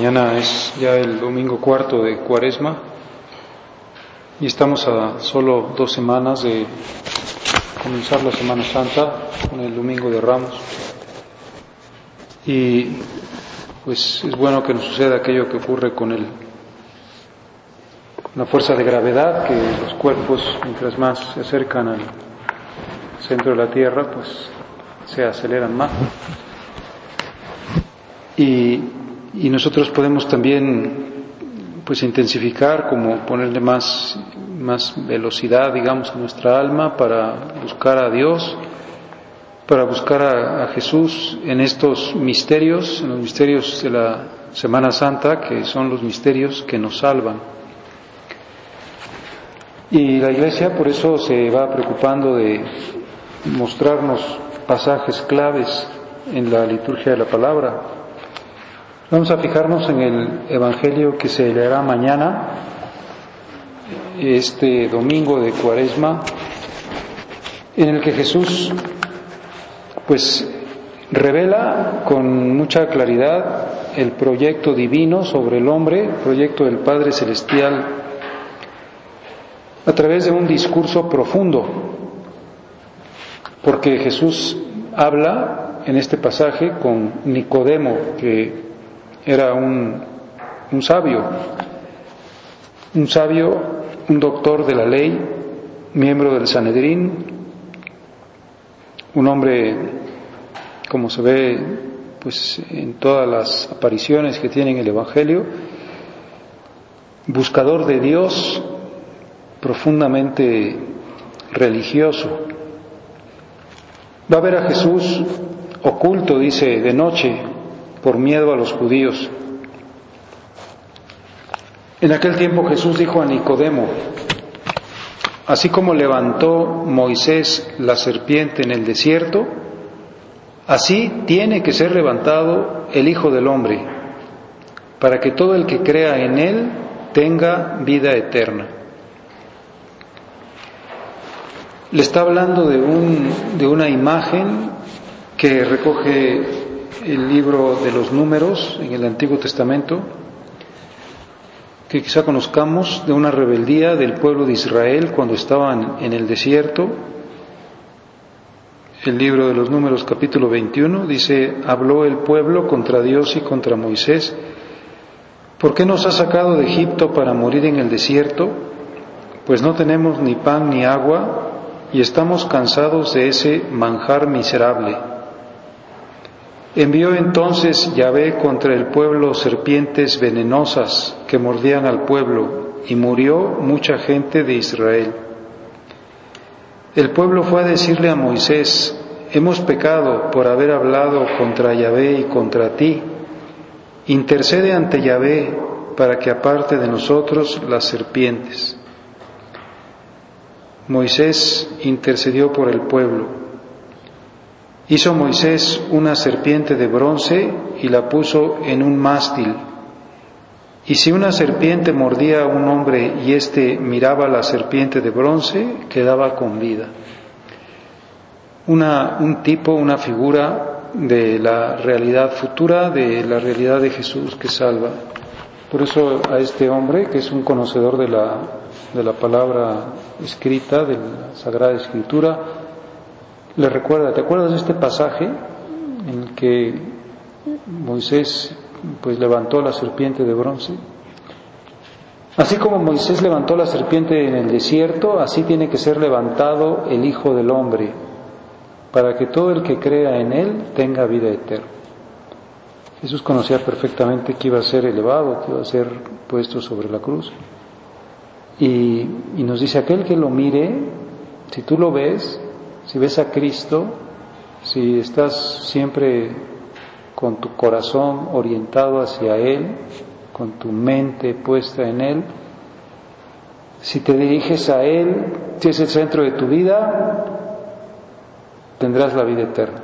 Mañana es ya el domingo cuarto de Cuaresma y estamos a solo dos semanas de comenzar la Semana Santa con el Domingo de Ramos. Y pues es bueno que nos suceda aquello que ocurre con el, la fuerza de gravedad, que los cuerpos mientras más se acercan al centro de la Tierra, pues se aceleran más. Y y nosotros podemos también pues intensificar, como ponerle más, más velocidad, digamos, a nuestra alma para buscar a Dios, para buscar a, a, Jesús en estos misterios, en los misterios de la Semana Santa, que son los misterios que nos salvan. Y la Iglesia por eso se va preocupando de mostrarnos pasajes claves en la liturgia de la palabra, Vamos a fijarnos en el Evangelio que se leerá mañana, este domingo de Cuaresma, en el que Jesús pues revela con mucha claridad el proyecto divino sobre el hombre, proyecto del Padre Celestial, a través de un discurso profundo, porque Jesús habla en este pasaje con Nicodemo, que era un, un sabio, un sabio, un doctor de la ley, miembro del Sanedrín, un hombre, como se ve pues en todas las apariciones que tiene en el Evangelio, buscador de Dios, profundamente religioso. Va a ver a Jesús oculto, dice, de noche, por miedo a los judíos. En aquel tiempo Jesús dijo a Nicodemo, así como levantó Moisés la serpiente en el desierto, así tiene que ser levantado el Hijo del Hombre, para que todo el que crea en Él tenga vida eterna. Le está hablando de, un, de una imagen que recoge el libro de los números en el Antiguo Testamento, que quizá conozcamos de una rebeldía del pueblo de Israel cuando estaban en el desierto. El libro de los números capítulo 21 dice, habló el pueblo contra Dios y contra Moisés, ¿por qué nos ha sacado de Egipto para morir en el desierto? Pues no tenemos ni pan ni agua y estamos cansados de ese manjar miserable. Envió entonces Yahvé contra el pueblo serpientes venenosas que mordían al pueblo, y murió mucha gente de Israel. El pueblo fue a decirle a Moisés, hemos pecado por haber hablado contra Yahvé y contra ti. Intercede ante Yahvé para que aparte de nosotros las serpientes. Moisés intercedió por el pueblo. Hizo Moisés una serpiente de bronce y la puso en un mástil. Y si una serpiente mordía a un hombre y éste miraba la serpiente de bronce, quedaba con vida. Una, un tipo, una figura de la realidad futura, de la realidad de Jesús que salva. Por eso a este hombre, que es un conocedor de la, de la palabra escrita, de la Sagrada Escritura, le recuerda, ¿te acuerdas de este pasaje en que Moisés pues levantó la serpiente de bronce? Así como Moisés levantó la serpiente en el desierto, así tiene que ser levantado el Hijo del Hombre, para que todo el que crea en Él tenga vida eterna. Jesús conocía perfectamente que iba a ser elevado, que iba a ser puesto sobre la cruz. Y, y nos dice, aquel que lo mire, si tú lo ves, si ves a Cristo, si estás siempre con tu corazón orientado hacia Él, con tu mente puesta en Él, si te diriges a Él, si es el centro de tu vida, tendrás la vida eterna.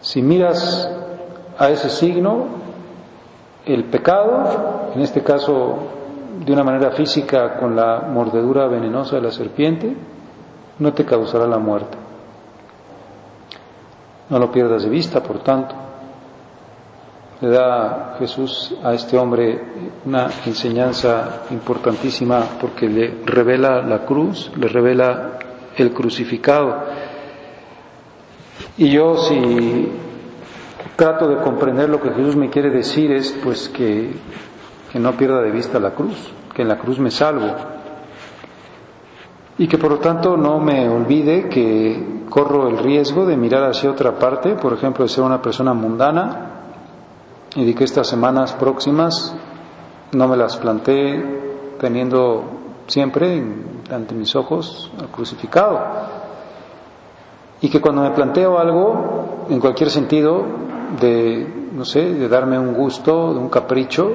Si miras a ese signo, el pecado, en este caso de una manera física con la mordedura venenosa de la serpiente, no te causará la muerte. No lo pierdas de vista, por tanto. Le da Jesús a este hombre una enseñanza importantísima porque le revela la cruz, le revela el crucificado. Y yo si trato de comprender lo que Jesús me quiere decir es pues que, que no pierda de vista la cruz, que en la cruz me salvo, y que por lo tanto no me olvide que corro el riesgo de mirar hacia otra parte, por ejemplo, de ser una persona mundana y de que estas semanas próximas no me las planteé teniendo siempre ante mis ojos al crucificado. Y que cuando me planteo algo, en cualquier sentido, de, no sé, de darme un gusto, de un capricho,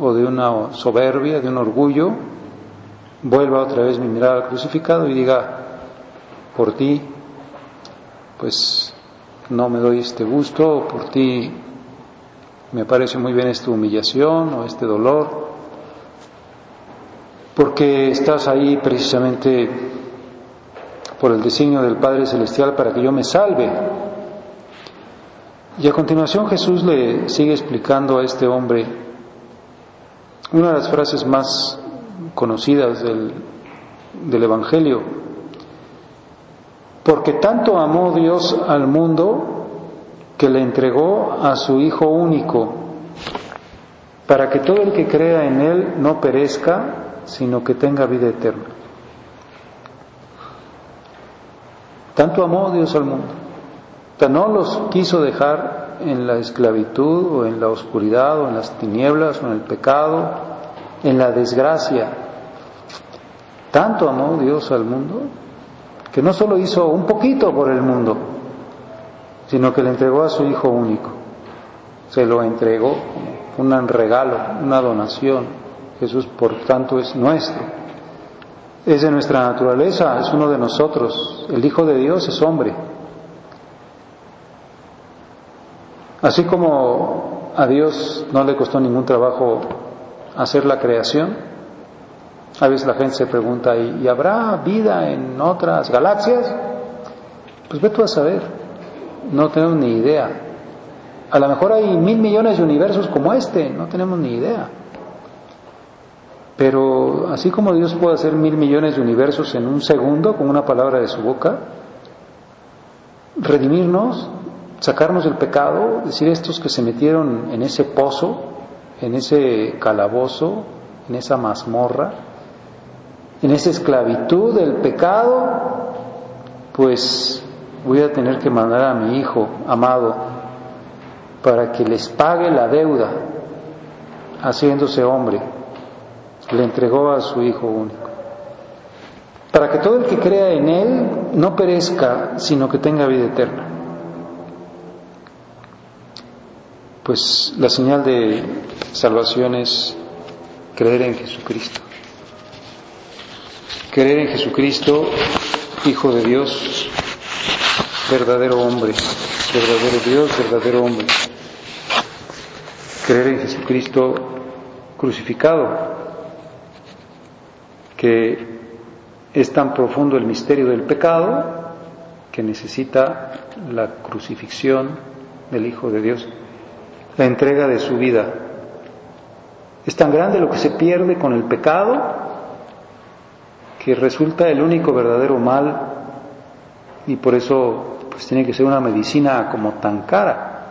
o de una soberbia, de un orgullo, vuelva otra vez mi mirada al crucificado y diga, por ti, pues no me doy este gusto, por ti me parece muy bien esta humillación o este dolor, porque estás ahí precisamente por el designio del Padre Celestial para que yo me salve. Y a continuación Jesús le sigue explicando a este hombre una de las frases más conocidas del, del Evangelio. Porque tanto amó Dios al mundo que le entregó a su Hijo único, para que todo el que crea en Él no perezca, sino que tenga vida eterna. Tanto amó Dios al mundo, no los quiso dejar en la esclavitud o en la oscuridad o en las tinieblas o en el pecado, en la desgracia. Tanto amó Dios al mundo que no solo hizo un poquito por el mundo, sino que le entregó a su Hijo único. Se lo entregó como un regalo, una donación. Jesús, por tanto, es nuestro. Es de nuestra naturaleza, es uno de nosotros. El Hijo de Dios es hombre. Así como a Dios no le costó ningún trabajo hacer la creación, a veces la gente se pregunta, ¿y, habrá vida en otras galaxias? Pues ve tú a saber, no tenemos ni idea. A lo mejor hay mil millones de universos como este, no tenemos ni idea. Pero así como Dios puede hacer mil millones de universos en un segundo con una palabra de su boca, redimirnos, sacarnos del pecado, decir estos que se metieron en ese pozo, en ese calabozo, en esa mazmorra, en esa esclavitud del pecado, pues voy a tener que mandar a mi hijo amado para que les pague la deuda, haciéndose hombre. Le entregó a su hijo único. Para que todo el que crea en él no perezca, sino que tenga vida eterna. Pues la señal de salvación es creer en Jesucristo. Creer en Jesucristo, Hijo de Dios, verdadero hombre, verdadero Dios, verdadero hombre. Creer en Jesucristo crucificado, que es tan profundo el misterio del pecado que necesita la crucifixión del Hijo de Dios, la entrega de su vida. Es tan grande lo que se pierde con el pecado que resulta el único verdadero mal y por eso pues tiene que ser una medicina como tan cara,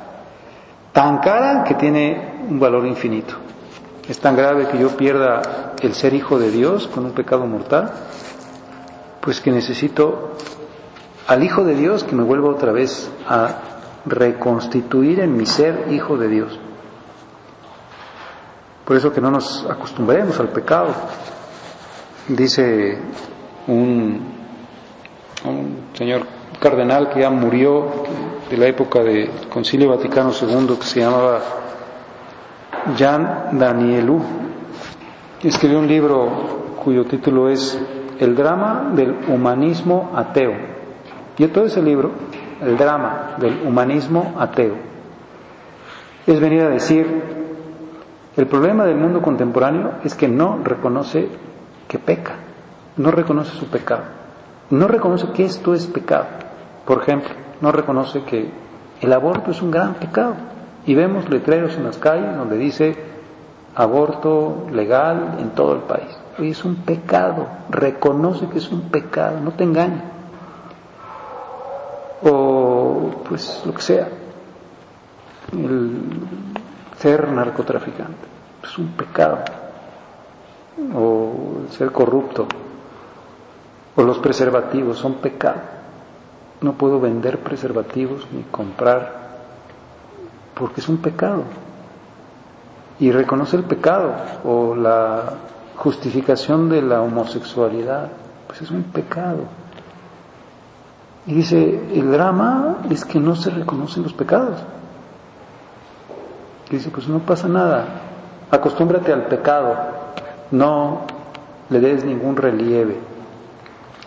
tan cara que tiene un valor infinito. Es tan grave que yo pierda el ser hijo de Dios con un pecado mortal, pues que necesito al Hijo de Dios que me vuelva otra vez a reconstituir en mi ser hijo de Dios. Por eso que no nos acostumbremos al pecado. Dice un, señor cardenal que ya murió de la época del Concilio Vaticano II que se llamaba Jean Danielou. Escribió un libro cuyo título es El drama del humanismo ateo. Y todo ese libro, el drama del humanismo ateo, es venir a decir el problema del mundo contemporáneo es que no reconoce que peca, no reconoce su pecado, no reconoce que esto es pecado. Por ejemplo, no reconoce que el aborto es un gran pecado. Y vemos letreros en las calles donde dice aborto legal en todo el país. Hoy es un pecado, reconoce que es un pecado, no te engañes. O pues lo que sea, ser narcotraficante es un pecado, o ser corrupto, o los preservativos son pecado. No puedo vender preservativos ni comprar porque es un pecado. Y reconoce el pecado o la justificación de la homosexualidad, pues es un pecado. Y dice, el drama es que no se reconocen los pecados. Y dice, pues no pasa nada, Acostúmbrate al pecado, no le des ningún relieve.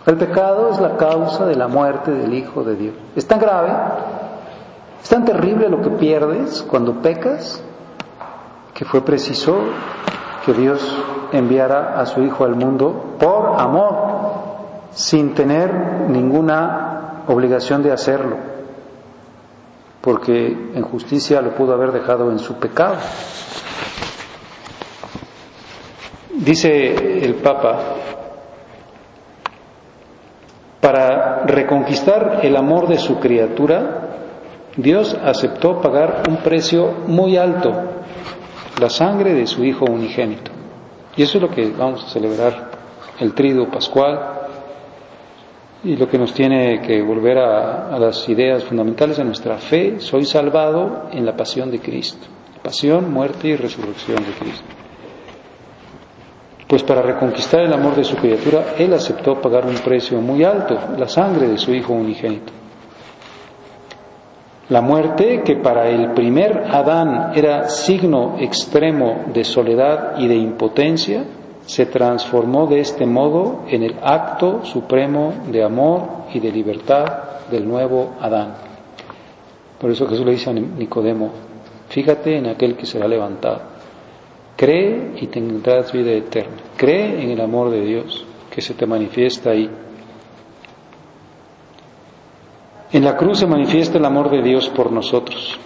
El pecado es la causa de la muerte del Hijo de Dios. Es tan grave, es tan terrible lo que pierdes cuando pecas, que fue preciso que Dios enviara a su Hijo al mundo por amor, sin tener ninguna obligación de hacerlo, porque en justicia lo pudo haber dejado en su pecado. Dice el Papa, para reconquistar el amor de su criatura, Dios aceptó pagar un precio muy alto, la sangre de su Hijo unigénito. Y eso es lo que vamos a celebrar el trido pascual y lo que nos tiene que volver a, las ideas fundamentales de nuestra fe. Soy salvado en la pasión de Cristo, pasión, muerte y resurrección de Cristo pues para reconquistar el amor de su criatura, Él aceptó pagar un precio muy alto, la sangre de su Hijo unigénito. La muerte, que para el primer Adán era signo extremo de soledad y de impotencia, se transformó de este modo en el acto supremo de amor y de libertad del nuevo Adán. Por eso Jesús le dice a Nicodemo, fíjate en aquel que será levantado. Cree y tendrás vida eterna. Cree en el amor de Dios que se te manifiesta ahí. En la cruz se manifiesta el amor de Dios por nosotros,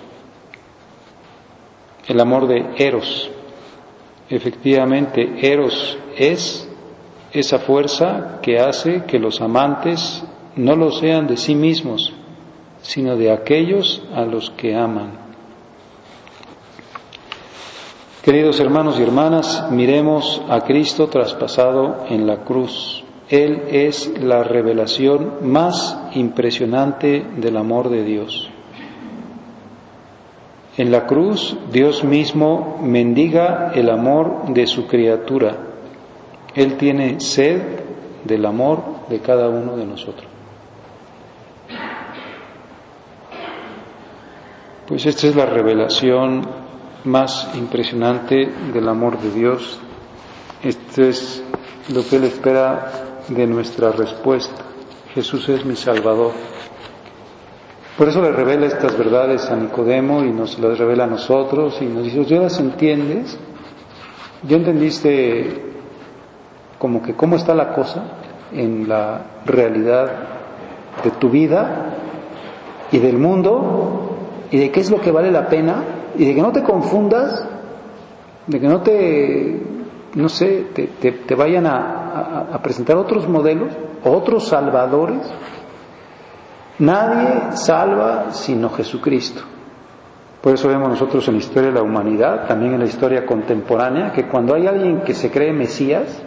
el amor de Eros. Efectivamente, Eros es esa fuerza que hace que los amantes no lo sean de sí mismos, sino de aquellos a los que aman. Queridos hermanos y hermanas, miremos a Cristo traspasado en la cruz. Él es la revelación más impresionante del amor de Dios. En la cruz Dios mismo mendiga el amor de su criatura. Él tiene sed del amor de cada uno de nosotros. Pues esta es la revelación más impresionante del amor de Dios. Esto es lo que Él espera de nuestra respuesta. Jesús es mi Salvador. Por eso le revela estas verdades a Nicodemo y nos las revela a nosotros y nos dice, ¿ya las entiendes? ¿Ya entendiste como que cómo está la cosa en la realidad de tu vida y del mundo y de qué es lo que vale la pena y de que no te confundas, de que no te, no sé, te, vayan a, presentar otros modelos, otros salvadores, Nadie salva sino Jesucristo. Por eso vemos nosotros en la historia de la humanidad, también en la historia contemporánea, que cuando hay alguien que se cree Mesías,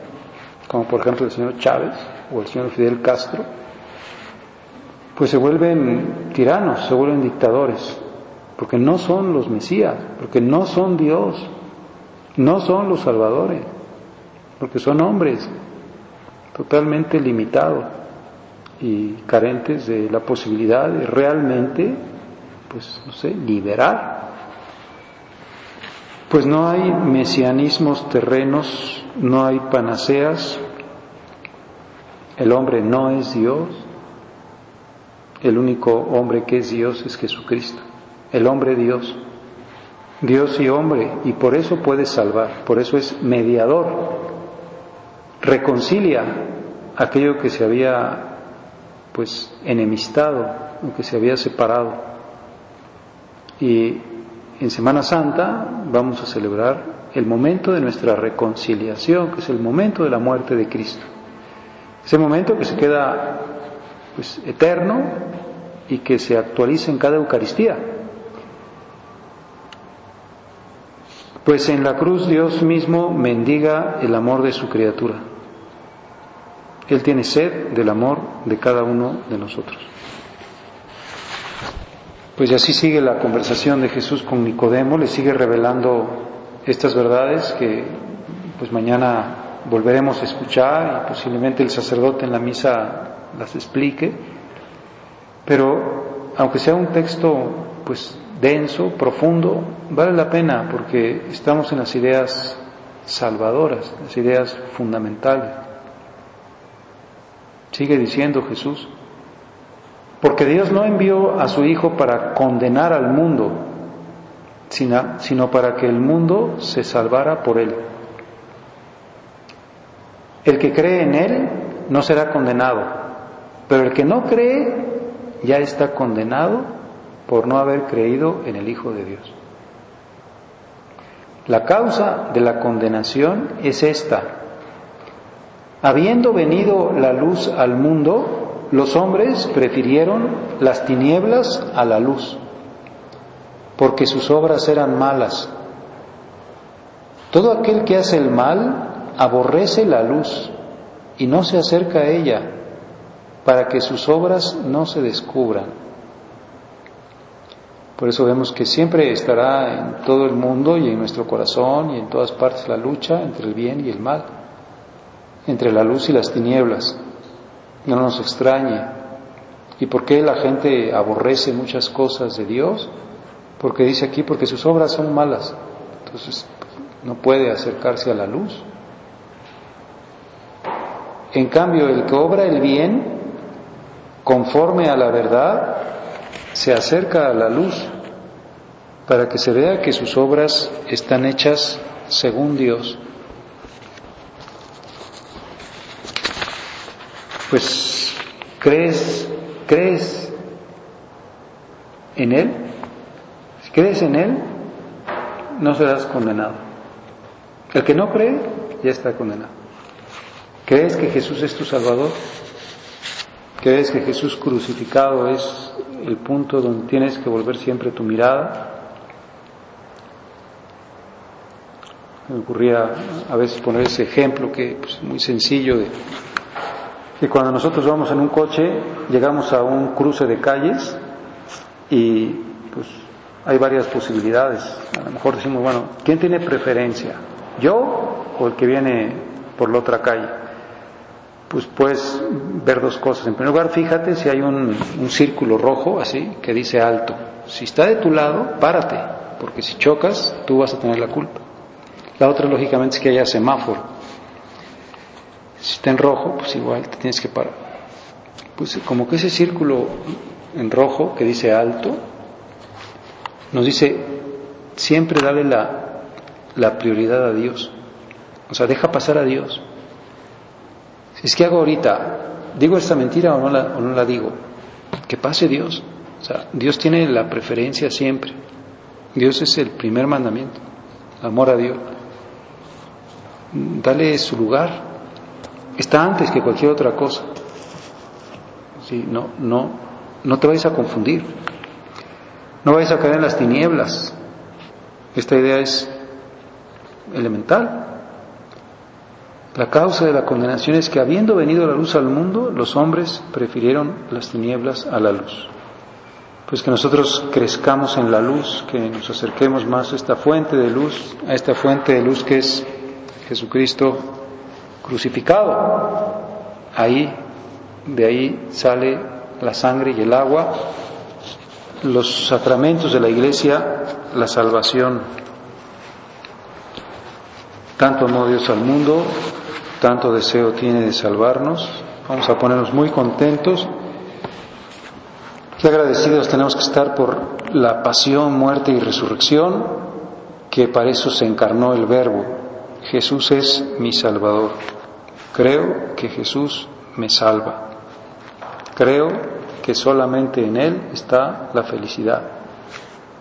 como por ejemplo el señor Chávez o el señor Fidel Castro, pues se vuelven tiranos, se vuelven dictadores, porque no son los Mesías, porque no son Dios, no son los salvadores, porque son hombres totalmente limitados y carentes de la posibilidad de realmente pues, no sé, liberar. Pues no hay mesianismos terrenos, no hay panaceas, el hombre no es Dios, el único hombre que es Dios es Jesucristo, el hombre Dios, Dios y hombre, y por eso puede salvar, por eso es mediador, reconcilia aquello que se había pues enemistado, que se había separado. Y en Semana Santa vamos a celebrar el momento de nuestra reconciliación, que es el momento de la muerte de Cristo. Ese momento que se queda pues, eterno y que se actualiza en cada Eucaristía. Pues en la cruz Dios mismo mendiga el amor de su criatura. Él tiene sed del amor de cada uno de nosotros. Pues así sigue la conversación de Jesús con Nicodemo, le sigue revelando estas verdades que pues mañana volveremos a escuchar y posiblemente el sacerdote en la misa las explique. Pero aunque sea un texto pues denso, profundo, vale la pena porque estamos en las ideas salvadoras, las ideas fundamentales. Sigue diciendo Jesús, porque Dios no envió a su Hijo para condenar al mundo, sino, para que el mundo se salvara por él. El que cree en Él no será condenado, pero el que no cree ya está condenado por no haber creído en el Hijo de Dios. La causa de la condenación es esta. Habiendo venido la luz al mundo, los hombres prefirieron las tinieblas a la luz, porque sus obras eran malas. Todo aquel que hace el mal aborrece la luz y no se acerca a ella, para que sus obras no se descubran. Por eso vemos que siempre estará en todo el mundo y en nuestro corazón y en todas partes la lucha entre el bien y el mal, entre la luz y las tinieblas no nos extrañe. ¿Y por qué la gente aborrece muchas cosas de Dios? Porque dice aquí, porque sus obras son malas. Entonces no puede acercarse a la luz. En cambio, el que obra el bien, conforme a la verdad, se acerca a la luz para que se vea que sus obras están hechas según Dios. Pues crees, crees en Él, si crees en Él, no serás condenado. El que no cree, ya está condenado. ¿Crees que Jesús es tu Salvador? ¿Crees que Jesús crucificado es el punto donde tienes que volver siempre tu mirada? Me ocurría a veces poner ese ejemplo que es pues, muy sencillo de y cuando nosotros vamos en un coche, llegamos a un cruce de calles y pues hay varias posibilidades. A lo mejor decimos, bueno, ¿quién tiene preferencia? ¿Yo o el que viene por la otra calle? Pues puedes ver dos cosas. En primer lugar, fíjate si hay un, un círculo rojo así que dice alto. Si está de tu lado, párate, porque si chocas, tú vas a tener la culpa. La otra, lógicamente, es que haya semáforo. Si está en rojo, pues igual te tienes que parar. Pues como que ese círculo en rojo que dice alto, nos dice siempre dale la, la prioridad a Dios. O sea, deja pasar a Dios. Si es que hago ahorita, ¿digo esta mentira o no la, o no la digo? Que pase Dios. O sea, Dios tiene la preferencia siempre. Dios es el primer mandamiento, amor a Dios. Dale su lugar, está antes que cualquier otra cosa. Sí, no, no, no te vayas a confundir, no vayas a caer en las tinieblas. Esta idea es elemental. La causa de la condenación es que habiendo venido la luz al mundo, los hombres prefirieron las tinieblas a la luz. Pues que nosotros crezcamos en la luz, que nos acerquemos más a esta fuente de luz, a esta fuente de luz que es Jesucristo crucificado. Ahí, de ahí sale la sangre y el agua, los sacramentos de la iglesia, la salvación. Tanto amó Dios al mundo, tanto deseo tiene de salvarnos. Vamos a ponernos muy contentos. Qué agradecidos tenemos que estar por la pasión, muerte y resurrección, que para eso se encarnó el Verbo. Jesús es mi Salvador. Creo que Jesús me salva. Creo que solamente en Él está la felicidad.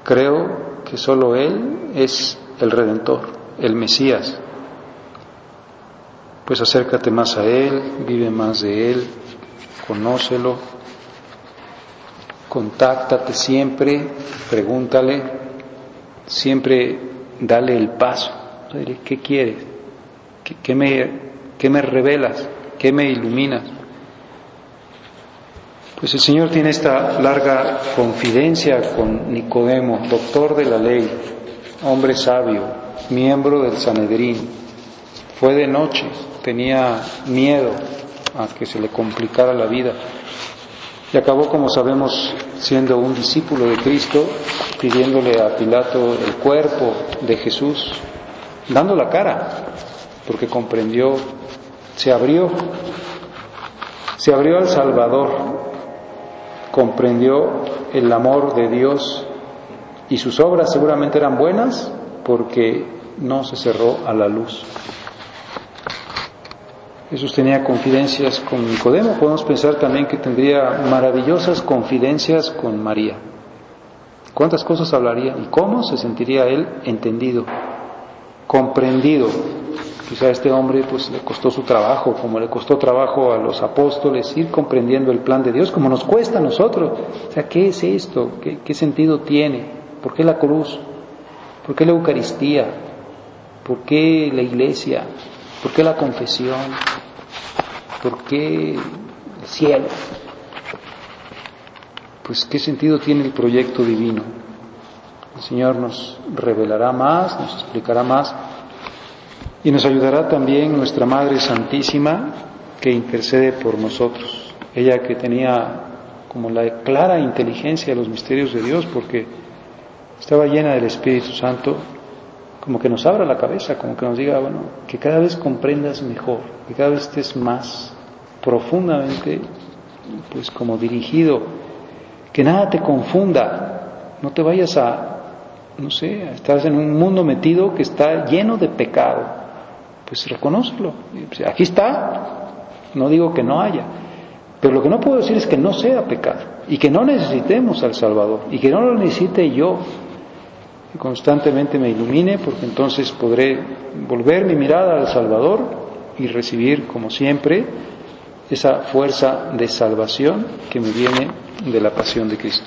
Creo que solo Él es el Redentor, el Mesías. Pues acércate más a Él, vive más de Él, conócelo, contáctate siempre, pregúntale, siempre dale el paso. ¿Qué quieres? ¿Qué, me, qué me revelas? ¿Qué me iluminas? Pues el Señor tiene esta larga confidencia con Nicodemo, doctor de la ley, hombre sabio, miembro del Sanedrín. Fue de noche, tenía miedo a que se le complicara la vida. Y acabó, como sabemos, siendo un discípulo de Cristo, pidiéndole a Pilato el cuerpo de Jesús, dando la cara, porque comprendió, se abrió, se abrió al Salvador, comprendió el amor de Dios y sus obras seguramente eran buenas porque no se cerró a la luz. Jesús tenía confidencias con Nicodemo, podemos pensar también que tendría maravillosas confidencias con María. ¿Cuántas cosas hablaría y cómo se sentiría él entendido, comprendido? Quizá a este hombre pues le costó su trabajo, como le costó trabajo a los apóstoles ir comprendiendo el plan de Dios, como nos cuesta a nosotros. O sea, ¿qué es esto? ¿Qué, qué sentido tiene? ¿Por qué la cruz? ¿Por qué la Eucaristía? ¿Por qué la iglesia? ¿Por qué la confesión? ¿Por qué el cielo? Pues qué sentido tiene el proyecto divino. El Señor nos revelará más, nos explicará más y nos ayudará también nuestra Madre Santísima que intercede por nosotros. Ella que tenía como la clara inteligencia de los misterios de Dios porque estaba llena del Espíritu Santo, como que nos abra la cabeza, como que nos diga, bueno, que cada vez comprendas mejor, que cada vez estés más profundamente, pues como dirigido, que nada te confunda, no te vayas a, no sé, estás en un mundo metido que está lleno de pecado, pues reconócelo. Aquí está, no digo que no haya, pero lo que no puedo decir es que no sea pecado y que no necesitemos al Salvador y que no lo necesite yo, que constantemente me ilumine porque entonces podré volver mi mirada al Salvador y recibir como siempre esa fuerza de salvación que me viene de la pasión de Cristo.